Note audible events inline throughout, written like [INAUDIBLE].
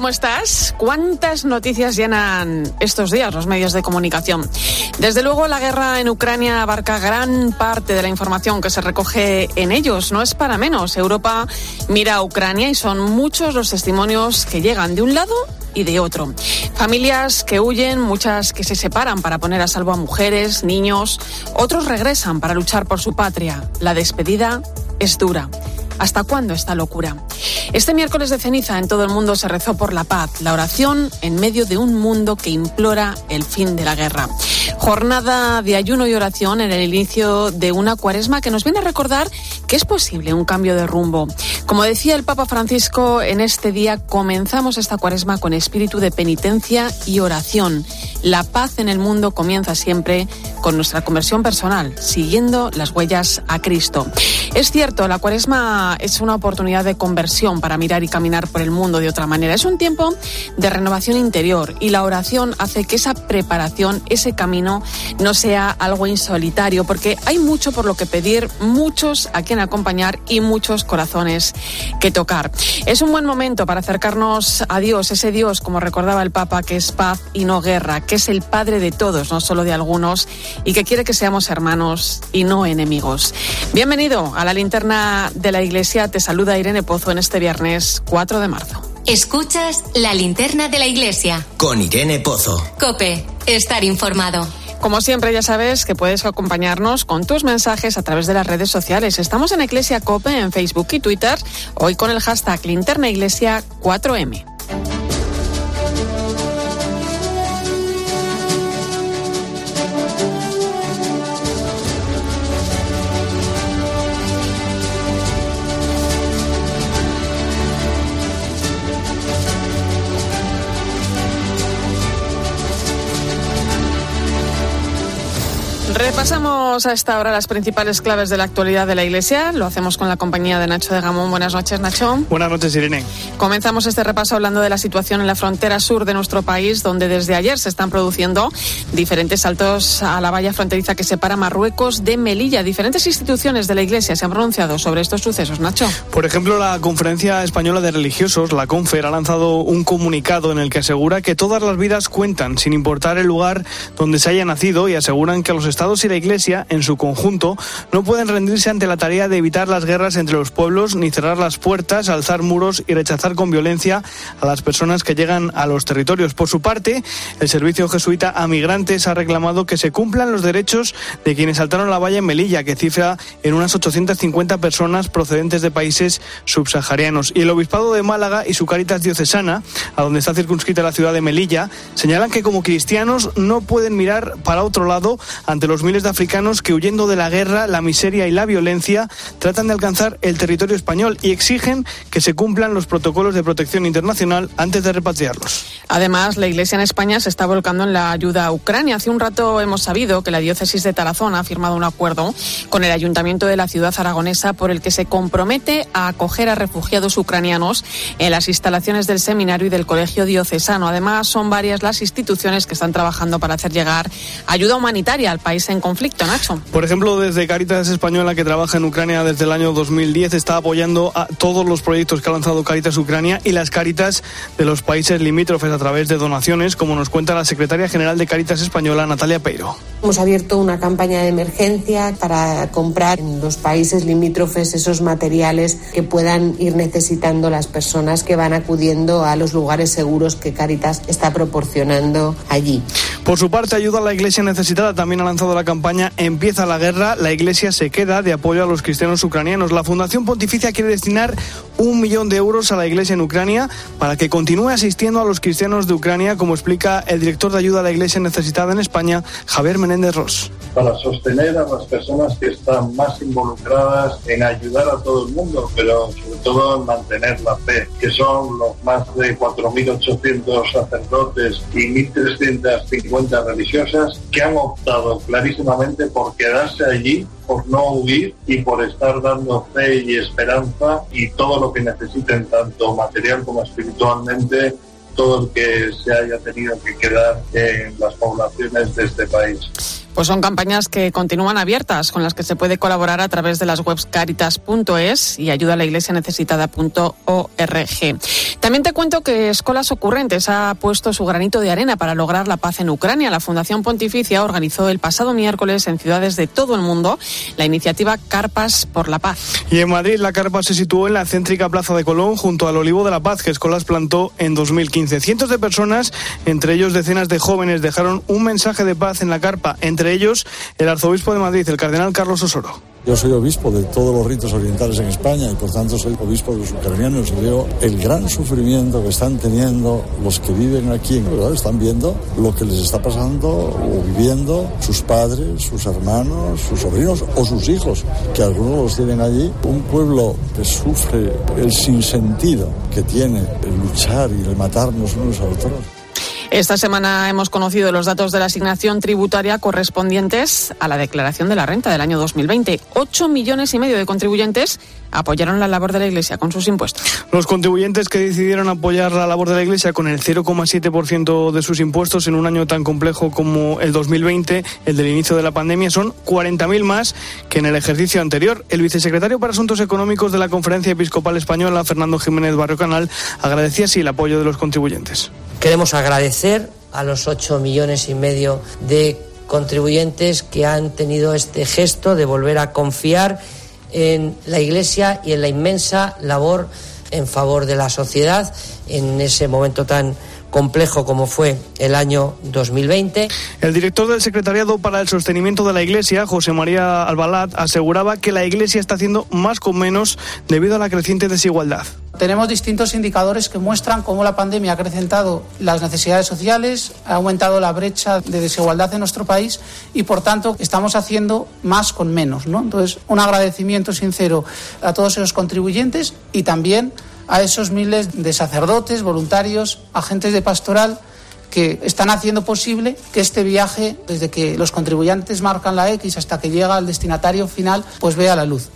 ¿Cómo estás? ¿Cuántas noticias llenan estos días los medios de comunicación? Desde luego, la guerra en Ucrania abarca gran parte de la información que se recoge en ellos. No es para menos. Europa mira a Ucrania y son muchos los testimonios que llegan de un lado y de otro. Familias que huyen, muchas que se separan para poner a salvo a mujeres, niños, otros regresan para luchar por su patria. La despedida es dura. ¿Hasta cuándo esta locura? Este miércoles de ceniza en todo el mundo se rezó por la paz, la oración en medio de un mundo que implora el fin de la guerra. Jornada de ayuno y oración en el inicio de una cuaresma que nos viene a recordar que es posible un cambio de rumbo. Como decía el Papa Francisco, en este día comenzamos esta cuaresma con espíritu de penitencia y oración. La paz en el mundo comienza siempre con nuestra conversión personal, siguiendo las huellas a Cristo. Es cierto, la cuaresma es una oportunidad de conversión para mirar y caminar por el mundo de otra manera. Es un tiempo de renovación interior y la oración hace que esa preparación, ese camino, no sea algo insolitario, porque hay mucho por lo que pedir, muchos a quien acompañar y muchos corazones que tocar. Es un buen momento para acercarnos a Dios, ese Dios, como recordaba el Papa, que es paz y no guerra, que es el Padre de todos, no solo de algunos, y que quiere que seamos hermanos y no enemigos. Bienvenido a la linterna de la Iglesia. Te saluda Irene Pozo en este viernes 4 de marzo. Escuchas la linterna de la Iglesia. Con Irene Pozo. Cope, estar informado. Como siempre, ya sabes que puedes acompañarnos con tus mensajes a través de las redes sociales. Estamos en Iglesia Cope en Facebook y Twitter, hoy con el hashtag Linterna Iglesia 4M. Pasamos Repasamos a esta hora las principales claves de la actualidad de la Iglesia. Lo hacemos con la compañía de Nacho de Gamón. Buenas noches, Nacho. Buenas noches, Irene. Comenzamos este repaso hablando de la situación en la frontera sur de nuestro país, donde desde ayer se están produciendo diferentes saltos a la valla fronteriza que separa Marruecos de Melilla. Diferentes instituciones de la Iglesia se han pronunciado sobre estos sucesos, Nacho. Por ejemplo, la Conferencia Española de Religiosos, la CONFER, ha lanzado un comunicado en el que asegura que todas las vidas cuentan, sin importar el lugar donde se haya nacido, y aseguran que los estados y la Iglesia, en su conjunto, no pueden rendirse ante la tarea de evitar las guerras entre los pueblos, ni cerrar las puertas, alzar muros y rechazar con violencia a las personas que llegan a los territorios. Por su parte, el Servicio Jesuita a Migrantes ha reclamado que se cumplan los derechos de quienes saltaron la valla en Melilla, que cifra en unas 850 personas procedentes de países subsaharianos. Y el Obispado de Málaga y su Caritas Diocesana, a donde está circunscrita la ciudad de Melilla, señalan que como cristianos no pueden mirar para otro lado ante los miles de africanos que huyendo de la guerra, la miseria y la violencia tratan de alcanzar el territorio español y exigen que se cumplan los protocolos de protección internacional antes de repatriarlos. Además, la Iglesia en España se está volcando en la ayuda a Ucrania. Hace un rato hemos sabido que la diócesis de Tarazona ha firmado un acuerdo con el ayuntamiento de la ciudad aragonesa por el que se compromete a acoger a refugiados ucranianos en las instalaciones del seminario y del colegio diocesano. Además, son varias las instituciones que están trabajando para hacer llegar ayuda humanitaria al país en conflicto, Nacho. Por ejemplo, desde Caritas Española, que trabaja en Ucrania desde el año 2010, está apoyando a todos los proyectos que ha lanzado Caritas Ucrania y las Caritas de los países limítrofes a través de donaciones, como nos cuenta la secretaria general de Caritas Española, Natalia Peiro. Hemos abierto una campaña de emergencia para comprar en los países limítrofes esos materiales que puedan ir necesitando las personas que van acudiendo a los lugares seguros que Caritas está proporcionando allí. Por su parte, ayuda a la Iglesia necesitada también ha lanzado la campaña Empieza la guerra, la Iglesia se queda de apoyo a los cristianos ucranianos. La Fundación Pontificia quiere destinar un millón de euros a la Iglesia en Ucrania para que continúe asistiendo a los cristianos de Ucrania, como explica el director de ayuda a la Iglesia necesitada en España, Javier Menéndez Ross. Para sostener a las personas que están más involucradas en ayudar a todo el mundo, pero sobre todo en mantener la fe, que son los más de 4.800 sacerdotes y 1.350 religiosas que han optado clarísimamente por quedarse allí por no huir y por estar dando fe y esperanza y todo lo que necesiten, tanto material como espiritualmente, todo el que se haya tenido que quedar en las poblaciones de este país. Pues son campañas que continúan abiertas, con las que se puede colaborar a través de las webs caritas.es y ayuda a la iglesia necesitada.org. También te cuento que Escolas Ocurrentes ha puesto su granito de arena para lograr la paz en Ucrania. La Fundación Pontificia organizó el pasado miércoles en ciudades de todo el mundo la iniciativa Carpas por la Paz. Y en Madrid la carpa se situó en la céntrica Plaza de Colón junto al Olivo de la Paz que Escolas plantó en 2015. Cientos de personas, entre ellos decenas de jóvenes, dejaron un mensaje de paz en la carpa. Ellos, el arzobispo de Madrid, el cardenal Carlos Osoro. Yo soy obispo de todos los ritos orientales en España y por tanto soy obispo de los ucranianos y veo el gran sufrimiento que están teniendo los que viven aquí, ¿verdad? están viendo lo que les está pasando o viviendo sus padres, sus hermanos, sus sobrinos o sus hijos, que algunos los tienen allí. Un pueblo que sufre el sinsentido que tiene el luchar y el matarnos unos a otros. Esta semana hemos conocido los datos de la asignación tributaria correspondientes a la declaración de la renta del año 2020. Ocho millones y medio de contribuyentes apoyaron la labor de la Iglesia con sus impuestos. Los contribuyentes que decidieron apoyar la labor de la Iglesia con el 0,7% de sus impuestos en un año tan complejo como el 2020, el del inicio de la pandemia, son 40.000 más que en el ejercicio anterior. El vicesecretario para Asuntos Económicos de la Conferencia Episcopal Española, Fernando Jiménez Barrio Canal, agradecía así el apoyo de los contribuyentes. Queremos agradecer a los 8 millones y medio de contribuyentes que han tenido este gesto de volver a confiar en la Iglesia y en la inmensa labor en favor de la sociedad en ese momento tan complejo como fue el año 2020. El director del Secretariado para el Sostenimiento de la Iglesia, José María Albalat, aseguraba que la Iglesia está haciendo más con menos debido a la creciente desigualdad. Tenemos distintos indicadores que muestran cómo la pandemia ha acrecentado las necesidades sociales, ha aumentado la brecha de desigualdad en nuestro país y, por tanto, estamos haciendo más con menos. ¿no? Entonces, un agradecimiento sincero a todos esos contribuyentes y también a esos miles de sacerdotes, voluntarios, agentes de pastoral que están haciendo posible que este viaje, desde que los contribuyentes marcan la X hasta que llega al destinatario final, pues vea la luz.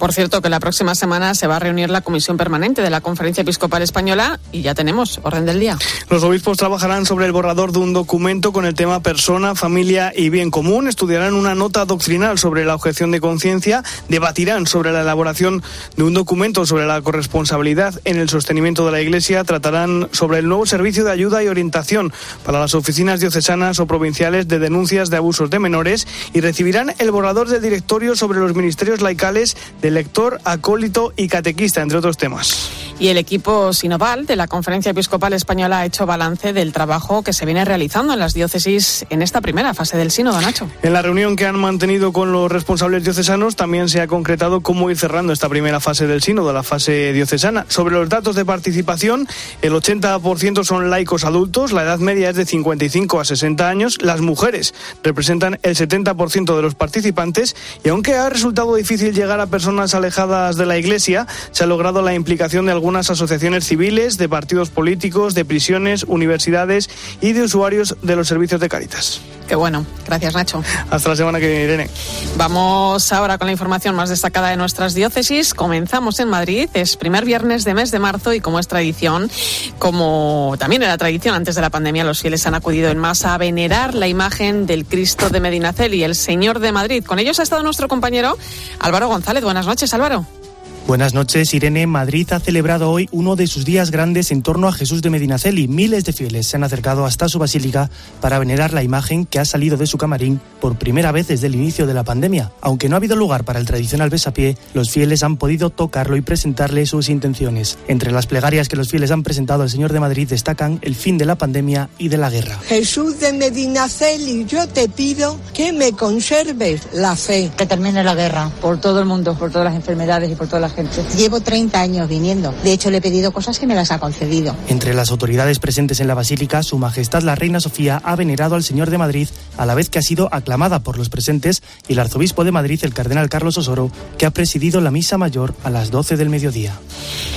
Por cierto, que la próxima semana se va a reunir la Comisión Permanente de la Conferencia Episcopal Española y ya tenemos orden del día. Los obispos trabajarán sobre el borrador de un documento con el tema persona, familia y bien común. Estudiarán una nota doctrinal sobre la objeción de conciencia. Debatirán sobre la elaboración de un documento sobre la corresponsabilidad en el sostenimiento de la Iglesia. Tratarán sobre el nuevo servicio de ayuda y orientación para las oficinas diocesanas o provinciales de denuncias de abusos de menores y recibirán el borrador del directorio sobre los ministerios laicales de lector, acólito y catequista, entre otros temas. Y el equipo sinoval de la Conferencia Episcopal Española ha hecho balance del trabajo que se viene realizando en las diócesis en esta primera fase del sínodo, Nacho. En la reunión que han mantenido con los responsables diocesanos también se ha concretado cómo ir cerrando esta primera fase del sínodo, la fase diocesana. Sobre los datos de participación, el 80% son laicos adultos, la edad media es de 55 a 60 años, las mujeres representan el 70% de los participantes y aunque ha resultado difícil llegar a personas alejadas de la Iglesia, se ha logrado la implicación de algunas asociaciones civiles, de partidos políticos, de prisiones, universidades y de usuarios de los servicios de Cáritas. Qué bueno. Gracias, Nacho. Hasta la semana que viene, Irene. Vamos ahora con la información más destacada de nuestras diócesis. Comenzamos en Madrid. Es primer viernes de mes de marzo y como es tradición, como también era tradición antes de la pandemia, los fieles han acudido en masa a venerar la imagen del Cristo de Medinaceli, el Señor de Madrid. Con ellos ha estado nuestro compañero Álvaro González. Buenas noches, Álvaro. Buenas noches, Irene. Madrid ha celebrado hoy uno de sus días grandes en torno a Jesús de Medinaceli. Miles de fieles se han acercado hasta su basílica para venerar la imagen que ha salido de su camarín por primera vez desde el inicio de la pandemia. Aunque no ha habido lugar para el tradicional besapié, los fieles han podido tocarlo y presentarle sus intenciones. Entre las plegarias que los fieles han presentado al Señor de Madrid destacan el fin de la pandemia y de la guerra. Jesús de Medinaceli, yo te pido que me conserves la fe. Que termine la guerra por todo el mundo, por todas las enfermedades y por todas las gente. Llevo 30 años viniendo. De hecho, le he pedido cosas que me las ha concedido. Entre las autoridades presentes en la basílica, Su Majestad la Reina Sofía ha venerado al Señor de Madrid a la vez que ha sido aclamada por los presentes y el arzobispo de Madrid, el cardenal Carlos Osoro, que ha presidido la misa mayor a las 12 del mediodía.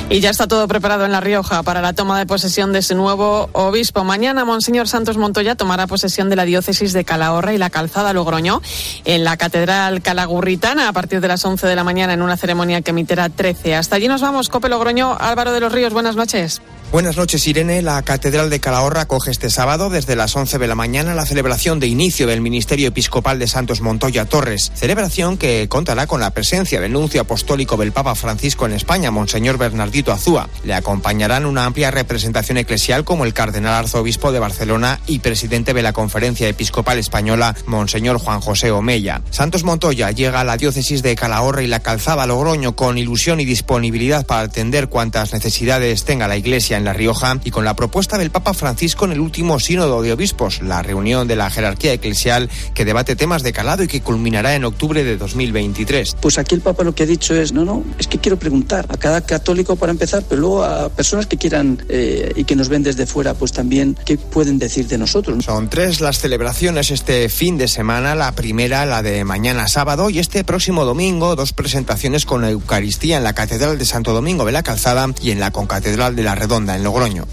Y ya está todo preparado en La Rioja para la toma de posesión de ese nuevo obispo. Mañana, Monseñor Santos Montoya tomará posesión de la diócesis de Calahorra y la Calzada Logroño en la Catedral Calagurritana a partir de las 11 de la mañana en una ceremonia que emitirá 13. Hasta allí nos vamos, Cope Logroño. Álvaro de los Ríos, buenas noches. Buenas noches, Irene. La Catedral de Calahorra acoge este sábado desde las 11 de la mañana la celebración de inicio del Ministerio Episcopal de Santos Montoya Torres. Celebración que contará con la presencia del nuncio apostólico del Papa Francisco en España, Monseñor Bernardito Azúa. Le acompañarán una amplia representación eclesial como el Cardenal Arzobispo de Barcelona y presidente de la Conferencia Episcopal Española, Monseñor Juan José Omeya. Santos Montoya llega a la diócesis de Calahorra y la Calzada Logroño con ilusión y disponibilidad para atender cuantas necesidades tenga la Iglesia en La Rioja y con la propuesta del Papa Francisco en el último sínodo de obispos, la reunión de la jerarquía eclesial que debate temas de calado y que culminará en octubre de 2023. Pues aquí el Papa lo que ha dicho es, no, no, es que quiero preguntar a cada católico para empezar, pero luego a personas que quieran eh, y que nos ven desde fuera, pues también, ¿qué pueden decir de nosotros? Son tres las celebraciones este fin de semana, la primera, la de mañana sábado, y este próximo domingo, dos presentaciones con la Eucaristía en la Catedral de Santo Domingo de la Calzada y en la Concatedral de la Redonda, en Logroño.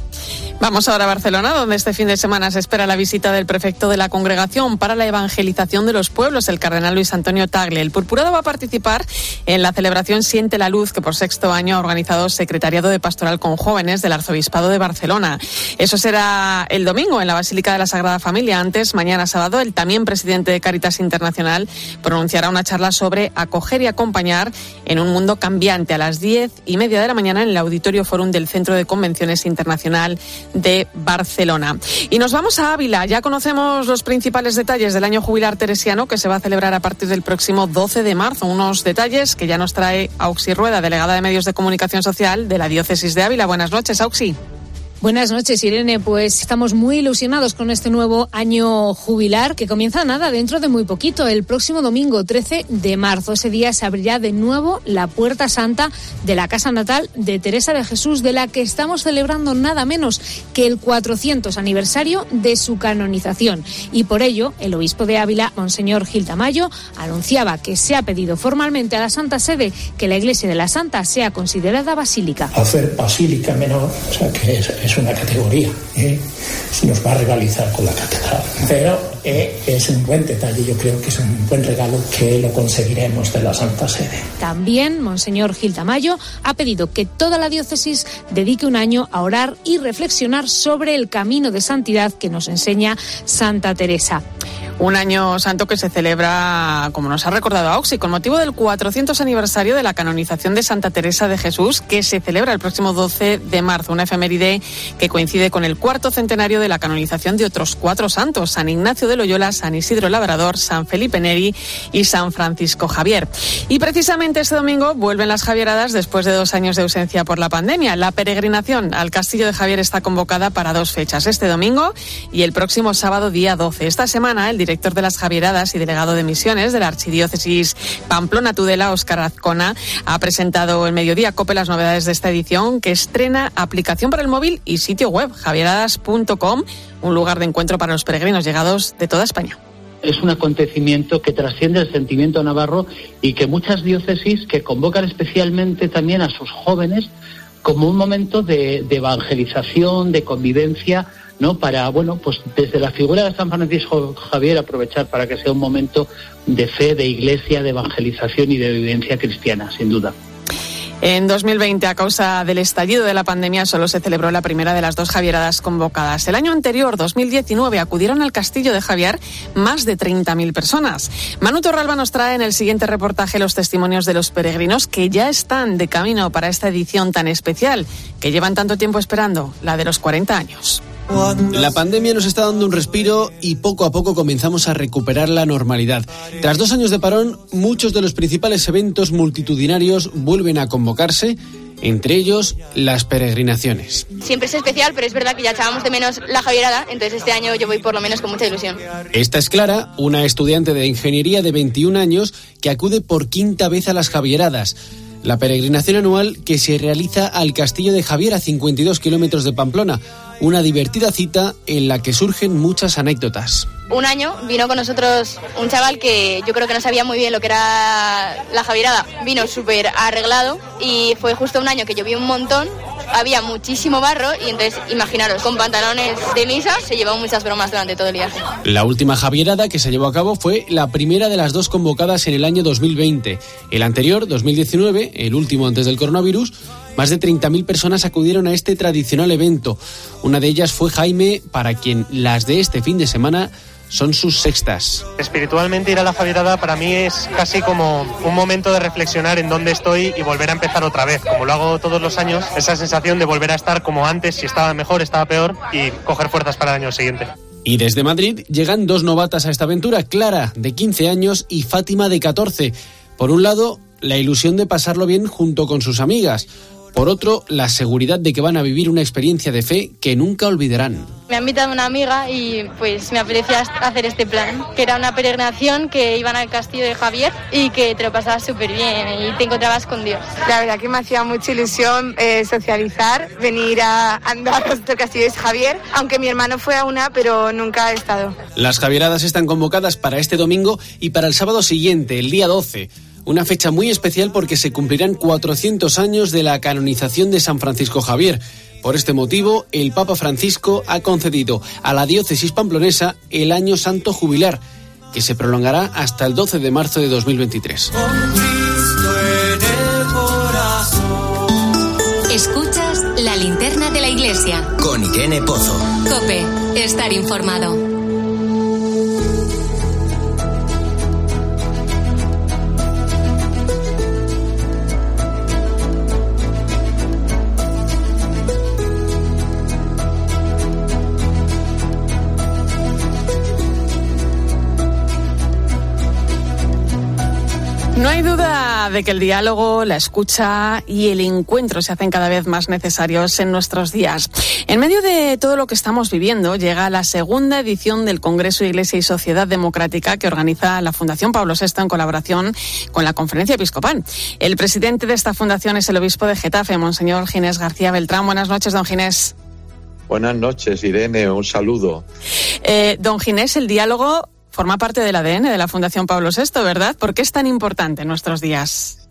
Vamos ahora a Barcelona, donde este fin de semana se espera la visita del prefecto de la Congregación para la Evangelización de los Pueblos, el cardenal Luis Antonio Tagle. El purpurado va a participar en la celebración Siente la Luz, que por sexto año ha organizado Secretariado de Pastoral con Jóvenes del Arzobispado de Barcelona. Eso será el domingo en la Basílica de la Sagrada Familia. Antes, mañana sábado, el también presidente de Caritas Internacional pronunciará una charla sobre acoger y acompañar en un mundo cambiante a las diez y media de la mañana en el Auditorio Forum del Centro de Convenciones Internacional de Barcelona. Y nos vamos a Ávila. Ya conocemos los principales detalles del año jubilar teresiano que se va a celebrar a partir del próximo 12 de marzo. Unos detalles que ya nos trae Auxi Rueda, delegada de Medios de Comunicación Social de la Diócesis de Ávila. Buenas noches, Auxi. Buenas noches, Irene. Pues estamos muy ilusionados con este nuevo año jubilar que comienza nada dentro de muy poquito, el próximo domingo 13 de marzo. Ese día se abrirá de nuevo la puerta santa de la casa natal de Teresa de Jesús, de la que estamos celebrando nada menos que el 400 aniversario de su canonización. Y por ello, el obispo de Ávila, Monseñor Gil Tamayo, anunciaba que se ha pedido formalmente a la Santa Sede que la iglesia de la Santa sea considerada basílica. Hacer basílica menor, o sea que es, es una categoría. ¿eh? Nos va a rivalizar con la catedral. Pero es un buen detalle, yo creo que es un buen regalo que lo conseguiremos de la Santa Sede. También, Monseñor Gil Tamayo ha pedido que toda la diócesis dedique un año a orar y reflexionar sobre el camino de santidad que nos enseña Santa Teresa. Un año santo que se celebra, como nos ha recordado Auxi, con motivo del 400 aniversario de la canonización de Santa Teresa de Jesús, que se celebra el próximo 12 de marzo, una efeméride que coincide con el cuarto centenario de la canonización de otros cuatro santos, San Ignacio de Loyola, San Isidro Labrador, San Felipe Neri y San Francisco Javier. Y precisamente este domingo vuelven las Javieradas después de dos años de ausencia por la pandemia. La peregrinación al Castillo de Javier está convocada para dos fechas, este domingo y el próximo sábado día 12. Esta semana el director de las Javieradas y delegado de misiones de la Archidiócesis Pamplona Tudela, Óscar Azcona, ha presentado el mediodía COPE las novedades de esta edición que estrena aplicación para el móvil y sitio web javieradas.com, un lugar de encuentro para los peregrinos llegados de toda España es un acontecimiento que trasciende el sentimiento navarro y que muchas diócesis que convocan especialmente también a sus jóvenes como un momento de, evangelización, de convivencia, ¿no? Para, bueno, pues desde la figura de San Francisco Javier aprovechar para que sea un momento de fe, de iglesia, de evangelización y de vivencia cristiana, sin duda. En 2020, a causa del estallido de la pandemia, solo se celebró la primera de las dos Javieradas convocadas. El año anterior, 2019, acudieron al castillo de Javier más de 30.000 personas. Manu Torralba nos trae en el siguiente reportaje los testimonios de los peregrinos que ya están de camino para esta edición tan especial, que llevan tanto tiempo esperando, la de los 40 años. La pandemia nos está dando un respiro y poco a poco comenzamos a recuperar la normalidad. Tras dos años de parón, muchos de los principales eventos multitudinarios vuelven a convocarse entre ellos las peregrinaciones. Siempre es especial, pero es verdad que ya echábamos de menos la Javierada, entonces este año yo voy por lo menos con mucha ilusión. Esta es Clara, una estudiante de ingeniería de 21 años que acude por quinta vez a las Javieradas. La peregrinación anual que se realiza al Castillo de Javier a 52 kilómetros de Pamplona. Una divertida cita en la que surgen muchas anécdotas. Un año vino con nosotros un chaval que yo creo que no sabía muy bien lo que era la Javierada. Vino súper arreglado y fue justo un año que llovió un montón había muchísimo barro y entonces, imaginaros, con pantalones de misa se llevaban muchas bromas durante todo el día. La última Javierada que se llevó a cabo fue la primera de las dos convocadas en el año 2020. El anterior, 2019, el último antes del coronavirus, más de 30.000 personas acudieron a este tradicional evento. Una de ellas fue Jaime, para quien las de este fin de semana son sus sextas. Espiritualmente ir a la Javierada para mí es casi como un momento de reflexionar en dónde estoy y volver a empezar otra vez. Como lo hago todos los años, esa sensación de volver a estar como antes, si estaba mejor, estaba peor y coger fuerzas para el año siguiente. Y desde Madrid llegan dos novatas a esta aventura, Clara, de 15 años, y Fátima, de 14. Por un lado, la ilusión de pasarlo bien junto con sus amigas. Por otro, la seguridad de que van a vivir una experiencia de fe que nunca olvidarán. Me ha invitado una amiga y pues me apetecía hacer este plan, que era una peregrinación que iban al castillo de Javier y que te lo pasabas súper bien y te encontrabas con Dios. La verdad que me hacía mucha ilusión eh, socializar, venir a andar [LAUGHS] al castillo de Javier, aunque mi hermano fue a una, pero nunca ha estado. Las Javieradas están convocadas para este domingo y para el sábado siguiente, el día 12 una fecha muy especial porque se cumplirán 400 años de la canonización de San Francisco Javier. Por este motivo, el Papa Francisco ha concedido a la diócesis pamplonesa el año santo jubilar, que se prolongará hasta el 12 de marzo de 2023. Escuchas la linterna de la iglesia. Con Irene Pozo. Cope, estar informado. No hay duda de que el diálogo, la escucha y el encuentro se hacen cada vez más necesarios en nuestros días. En medio de todo lo que estamos viviendo, llega la segunda edición del Congreso Iglesia y Sociedad Democrática que organiza la Fundación Pablo VI en colaboración con la Conferencia Episcopal. El presidente de esta fundación es el obispo de Getafe, Monseñor Ginés García Beltrán. Buenas noches, don Ginés. Buenas noches, Irene. Un saludo. Eh, don Ginés, el diálogo forma parte del ADN de la Fundación Pablo VI, ¿verdad? ¿Por qué es tan importante en nuestros días?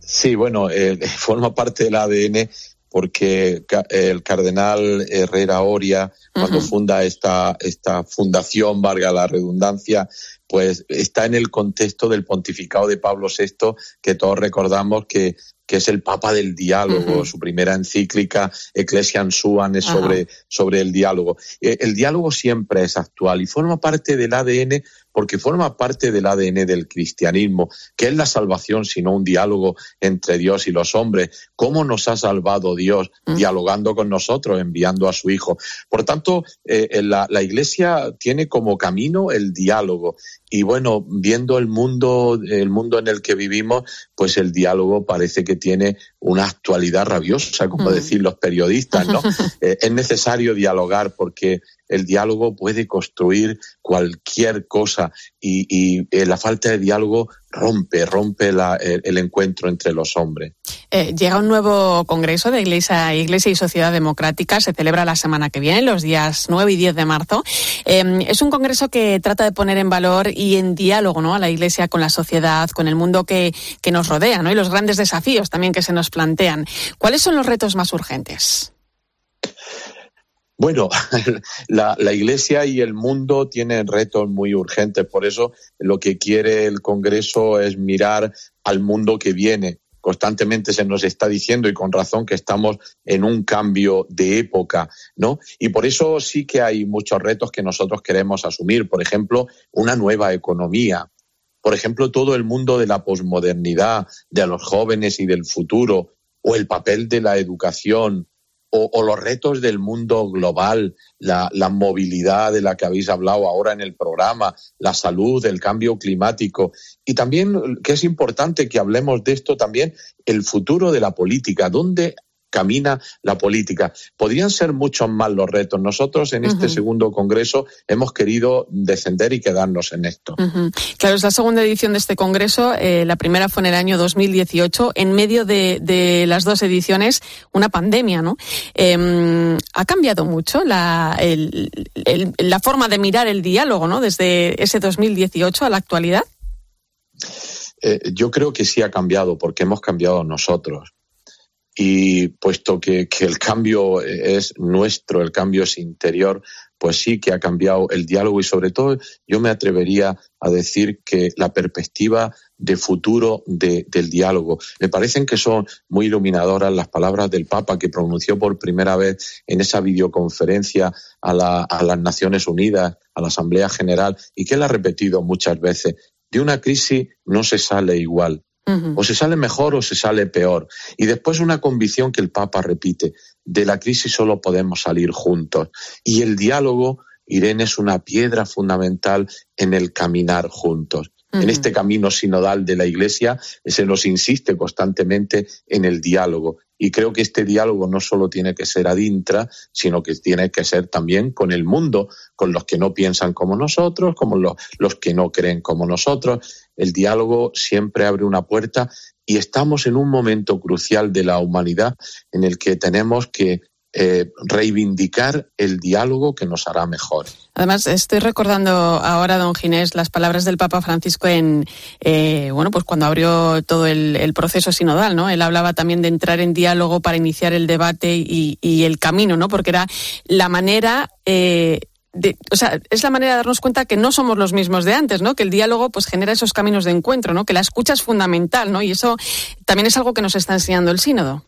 Sí, bueno, eh, [LAUGHS] forma parte del ADN porque el cardenal Herrera Oria, cuando funda esta, esta fundación, valga la redundancia, pues está en el contexto del pontificado de Pablo VI, que todos recordamos que que es el Papa del diálogo. Su primera encíclica, Ecclesiam Suan, es sobre, sobre el diálogo. Eh, el diálogo siempre es actual y forma parte del ADN porque forma parte del ADN del cristianismo, que es la salvación, sino un diálogo entre Dios y los hombres. ¿Cómo nos ha salvado Dios? Mm. Dialogando con nosotros, enviando a su Hijo. Por tanto, eh, la, la Iglesia tiene como camino el diálogo y bueno, viendo el mundo, el mundo en el que vivimos, pues el diálogo parece que tiene una actualidad rabiosa, como decir los periodistas, ¿no? [LAUGHS] Eh, es necesario dialogar porque el diálogo puede construir cualquier cosa y, eh, la falta de diálogo rompe, rompe el, encuentro entre los hombres. Eh, llega un nuevo congreso de Iglesia, Iglesia y Sociedad Democrática, se celebra la semana que viene, los días 9 y 10 de marzo. Em, es un congreso que trata de poner en valor y en diálogo ¿no? a la Iglesia con la sociedad, con el mundo que, que nos rodea ¿no? y los grandes desafíos también que se nos plantean. ¿Cuáles son los retos más urgentes? Bueno, [LAUGHS] la, Iglesia y el mundo tienen retos muy urgentes, por eso lo que quiere el Congreso es mirar al mundo que viene. Constantemente se nos está diciendo, y con razón, que estamos en un cambio de época, ¿no? Y por eso sí que hay muchos retos que nosotros queremos asumir. Por ejemplo, una nueva economía. Por ejemplo, todo el mundo de la posmodernidad, de los jóvenes y del futuro, o el papel de la educación, o, los retos del mundo global, la, movilidad de la que habéis hablado ahora en el programa, la salud, el cambio climático. Y también, que es importante que hablemos de esto también, el futuro de la política. ¿Dónde camina la política. Podrían ser muchos más los retos. Nosotros en este segundo congreso hemos querido descender y quedarnos en esto. Claro, es la segunda edición de este congreso. Eh, la primera fue en el año 2018. En medio de, las dos ediciones, una pandemia, ¿no? Em, ha cambiado mucho la, la forma de mirar el diálogo, ¿no? Desde ese 2018 a la actualidad. Eh, yo creo que sí ha cambiado porque hemos cambiado nosotros y puesto que, el cambio es nuestro, el cambio es interior, pues sí que ha cambiado el diálogo y sobre todo yo me atrevería a decir que la perspectiva de futuro del diálogo. Me parecen que son muy iluminadoras las palabras del Papa que pronunció por primera vez en esa videoconferencia a, a las Naciones Unidas, a la Asamblea General, y que él ha repetido muchas veces. De una crisis no se sale igual, o se sale mejor o se sale peor. Y después una convicción que el Papa repite, de la crisis solo podemos salir juntos. Y el diálogo, Irene, es una piedra fundamental en el caminar juntos. En este camino sinodal de la Iglesia se nos insiste constantemente en el diálogo. Y creo que este diálogo no solo tiene que ser adintra, sino que tiene que ser también con el mundo, con los que no piensan como nosotros, como los, los que no creen como nosotros. El diálogo siempre abre una puerta y estamos en un momento crucial de la humanidad en el que tenemos que eh, reivindicar el diálogo que nos hará mejor. Además, estoy recordando ahora, don Ginés, las palabras del Papa Francisco en, eh, bueno, pues cuando abrió todo el, proceso sinodal, ¿no? Él hablaba también de entrar en diálogo para iniciar el debate y, el camino, ¿no? Porque era la manera eh, de, o sea, es la manera de darnos cuenta que no somos los mismos de antes, ¿no? Que el diálogo pues genera esos caminos de encuentro, ¿no? Que la escucha es fundamental, ¿no? Y eso también es algo que nos está enseñando el sínodo.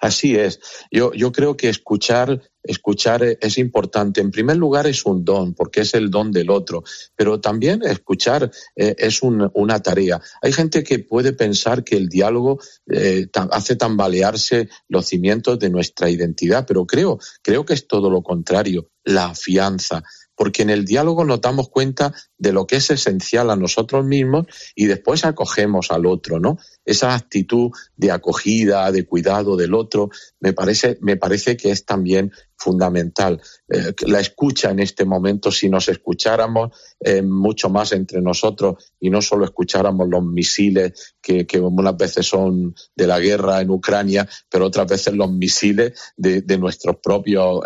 Así es. Yo, yo creo que escuchar, escuchar es importante. En primer lugar es un don, porque es el don del otro, pero también escuchar eh, es una tarea. Hay gente que puede pensar que el diálogo eh, hace tambalearse los cimientos de nuestra identidad, pero creo, creo que es todo lo contrario, la afianza porque en el diálogo nos damos cuenta de lo que es esencial a nosotros mismos y después acogemos al otro, ¿no? Esa actitud de acogida, de cuidado del otro, me parece, me parece que es también fundamental. Eh, la escucha en este momento, si nos escucháramos eh, mucho más entre nosotros y no solo escucháramos los misiles que, que, unas veces son de la guerra en Ucrania, pero otras veces los misiles de, nuestros propios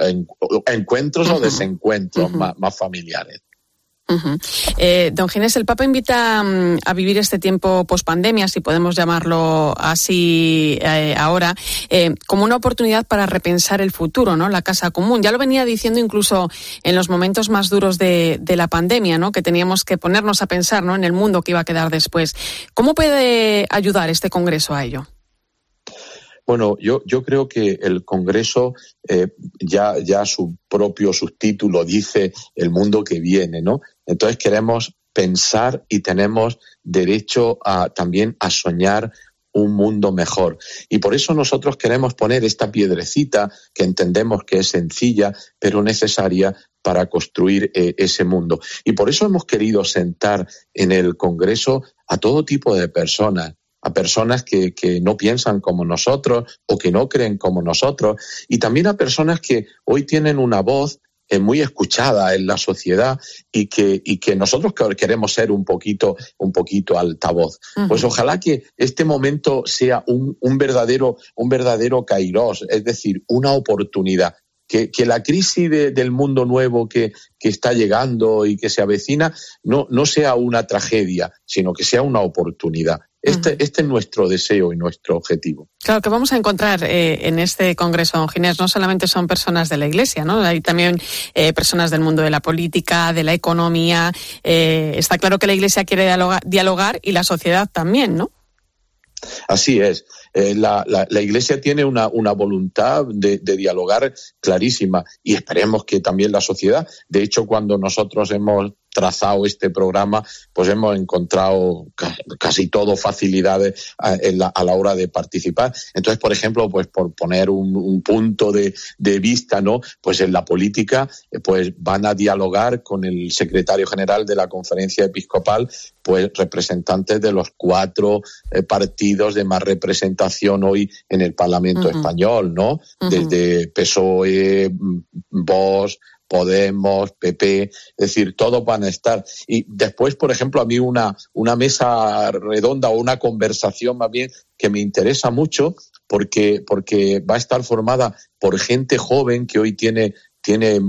encuentros o desencuentros más familiares. Eh, don Ginés, el Papa invita mm, a vivir este tiempo pospandemia, si podemos llamarlo así eh, ahora, eh, como una oportunidad para repensar el futuro, ¿no? La casa común. Ya lo venía diciendo incluso en los momentos más duros de, la pandemia, ¿no? Que teníamos que ponernos a pensar, ¿no? En el mundo que iba a quedar después. ¿Cómo puede ayudar este Congreso a ello? Bueno, yo, creo que el Congreso ya, ya su propio subtítulo dice el mundo que viene, ¿no? Entonces queremos pensar y tenemos derecho a, también a soñar un mundo mejor. Y por eso nosotros queremos poner esta piedrecita que entendemos que es sencilla, pero necesaria para construir eh, ese mundo. Y por eso hemos querido sentar en el Congreso a todo tipo de personas, a personas que, que, no piensan como nosotros o que no creen como nosotros, y también a personas que hoy tienen una voz muy escuchada en la sociedad y que, y que nosotros queremos ser un poquito, un poquito altavoz. Pues ojalá que este momento sea un, un verdadero, un verdadero kairos, es decir, una oportunidad. Que, que, la crisis del mundo nuevo que, que, está llegando y que se avecina no, no sea una tragedia, sino que sea una oportunidad. Este, este, es nuestro deseo y nuestro objetivo. Claro, que vamos a encontrar eh, en este Congreso, don Ginés, no solamente son personas de la Iglesia, ¿no? Hay también eh, personas del mundo de la política, de la economía. Eh, está claro que la Iglesia quiere dialogar, y la sociedad también, ¿no? Así es. La, la, Iglesia tiene una, una voluntad de, de, dialogar clarísima y esperemos que también la sociedad. De hecho, cuando nosotros hemos trazado este programa, pues hemos encontrado casi todo facilidades a, la, hora de participar. Entonces, por ejemplo, pues por poner un, punto de, vista, ¿no? Pues en la política, pues van a dialogar con el secretario general de la conferencia episcopal, pues representantes de los cuatro eh, partidos de más representación hoy en el Parlamento español, ¿no? Desde PSOE, Vox, Podemos, PP, es decir, todos van a estar. Y después, por ejemplo, a mí una, una mesa redonda o una conversación más bien que me interesa mucho porque, porque va a estar formada por gente joven que hoy tiene tiene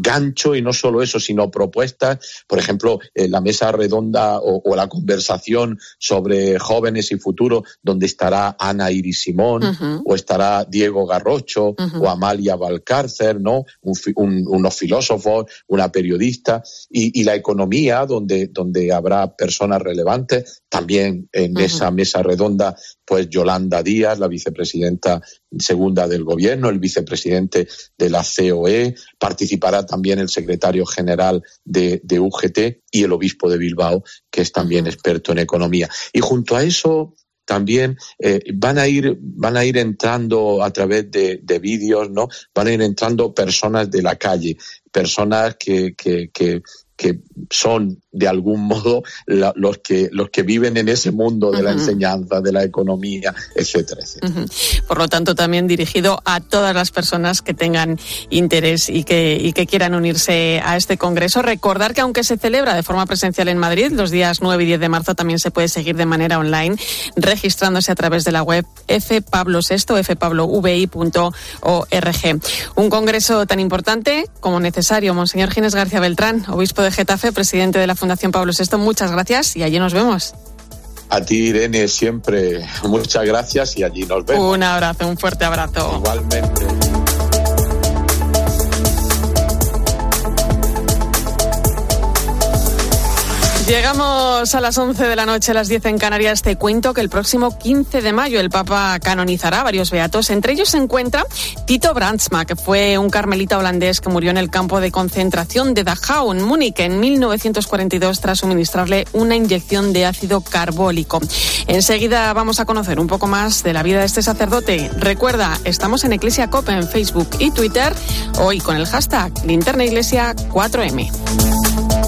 gancho y no solo eso, sino propuestas, por ejemplo, eh, la mesa redonda o, la conversación sobre jóvenes y futuro, donde estará Ana Iris Simón o estará Diego Garrocho o Amalia Valcárcer, ¿no? unos filósofos, una periodista. Y, la economía, donde, donde habrá personas relevantes, también en esa mesa redonda, pues Yolanda Díaz, la vicepresidenta segunda del gobierno, el vicepresidente de la COE, participará también el secretario general de, UGT y el obispo de Bilbao, que es también experto en economía. Y junto a eso, también eh, van a ir van a ir entrando a través de, vídeos no van a ir entrando personas de la calle personas que, que, que, que son de algún modo los que los que viven en ese mundo de la enseñanza, de la economía, etcétera, etcétera. Por lo tanto, también dirigido a todas las personas que tengan interés y que, y que quieran unirse a este congreso. Recordar que aunque se celebra de forma presencial en Madrid, los días 9 y 10 de marzo también se puede seguir de manera online, registrándose a través de la web fpablo6, fpablovi.org. Un congreso tan importante como necesario. Monseñor Ginés García Beltrán, obispo de Getafe, presidente de la Fundación Pablo VI, muchas gracias y allí nos vemos. A ti, Irene, siempre muchas gracias y allí nos vemos. Un abrazo, un fuerte abrazo. Igualmente. Llegamos a las 11 de la noche, a las 10 en Canarias. Te cuento que el próximo 15 de mayo el Papa canonizará varios beatos. Entre ellos se encuentra Tito Brandsma, que fue un carmelita holandés que murió en el campo de concentración de Dachau, en Múnich, en 1942, tras suministrarle una inyección de ácido carbólico. Enseguida vamos a conocer un poco más de la vida de este sacerdote. Recuerda, estamos en Iglesia Copa en Facebook y Twitter, hoy con el hashtag Linterna Iglesia 4M.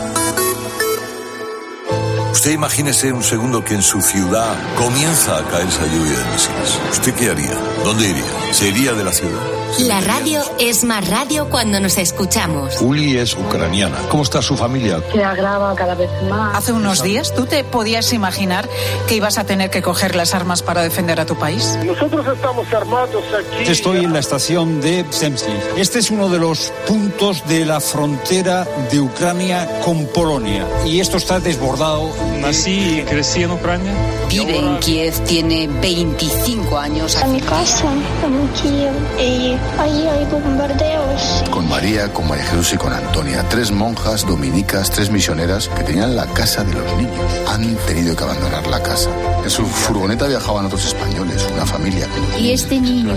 Usted imagínese un segundo que en su ciudad comienza a caer esa lluvia de misiles. ¿Usted qué haría? ¿Dónde iría? ¿Se iría de la ciudad? La radio es más radio cuando nos escuchamos. Uli es ucraniana. ¿Cómo está su familia? Se agrava cada vez más. Hace unos días, ¿tú te podías imaginar que ibas a tener que coger las armas para defender a tu país? Nosotros estamos armados aquí. Estoy en la estación de Zemsli. Este es uno de los puntos de la frontera de Ucrania con Polonia. Y esto está desbordado. Nací y crecí en Ucrania. Vive en Kiev, tiene 25 años. A mi casa, en Kiev. Y Ahí hay bombardeos. Con María, con María Jesús y con Antonia, tres monjas dominicas, tres misioneras que tenían la casa de los niños. Han tenido que abandonar la casa. En su furgoneta viajaban otros españoles, una familia. Y este niño,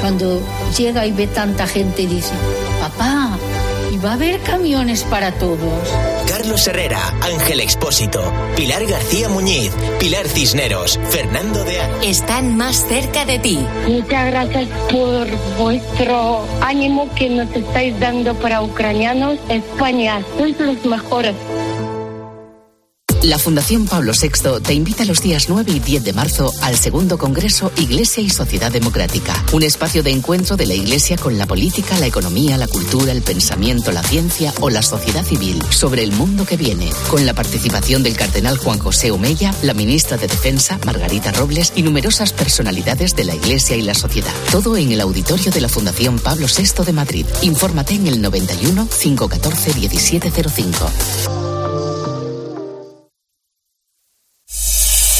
cuando llega y ve tanta gente, dice, papá, ¿y va a haber camiones para todos? Carlos Herrera, Ángel Expósito, Pilar García Muñiz, Pilar Cisneros, Fernando de Están más cerca de ti. Muchas gracias por vuestro ánimo que nos estáis dando para ucranianos. España, sois los mejores. La Fundación Pablo VI te invita los días 9 y 10 de marzo al segundo Congreso Iglesia y Sociedad Democrática, un espacio de encuentro de la Iglesia con la política, la economía, la cultura, el pensamiento, la ciencia o la sociedad civil sobre el mundo que viene, con la participación del cardenal Juan José Omeya, la ministra de Defensa Margarita Robles y numerosas personalidades de la Iglesia y la sociedad. Todo en el auditorio de la Fundación Pablo VI de Madrid. Infórmate en el 91 514 1705.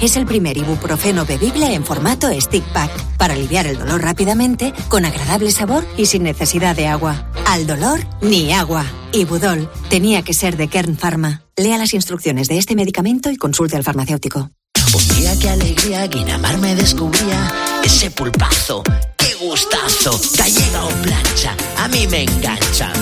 es el primer ibuprofeno bebible en formato stick pack para aliviar el dolor rápidamente, con agradable sabor y sin necesidad de agua. Al dolor, ni agua. Ibudol tenía que ser de Kern Pharma. Lea las instrucciones de este medicamento y consulte al farmacéutico. Un día que alegría, Guinamar me descubría ese pulpazo. ¡Qué gustazo! Gallega o plancha, a mí me engancha.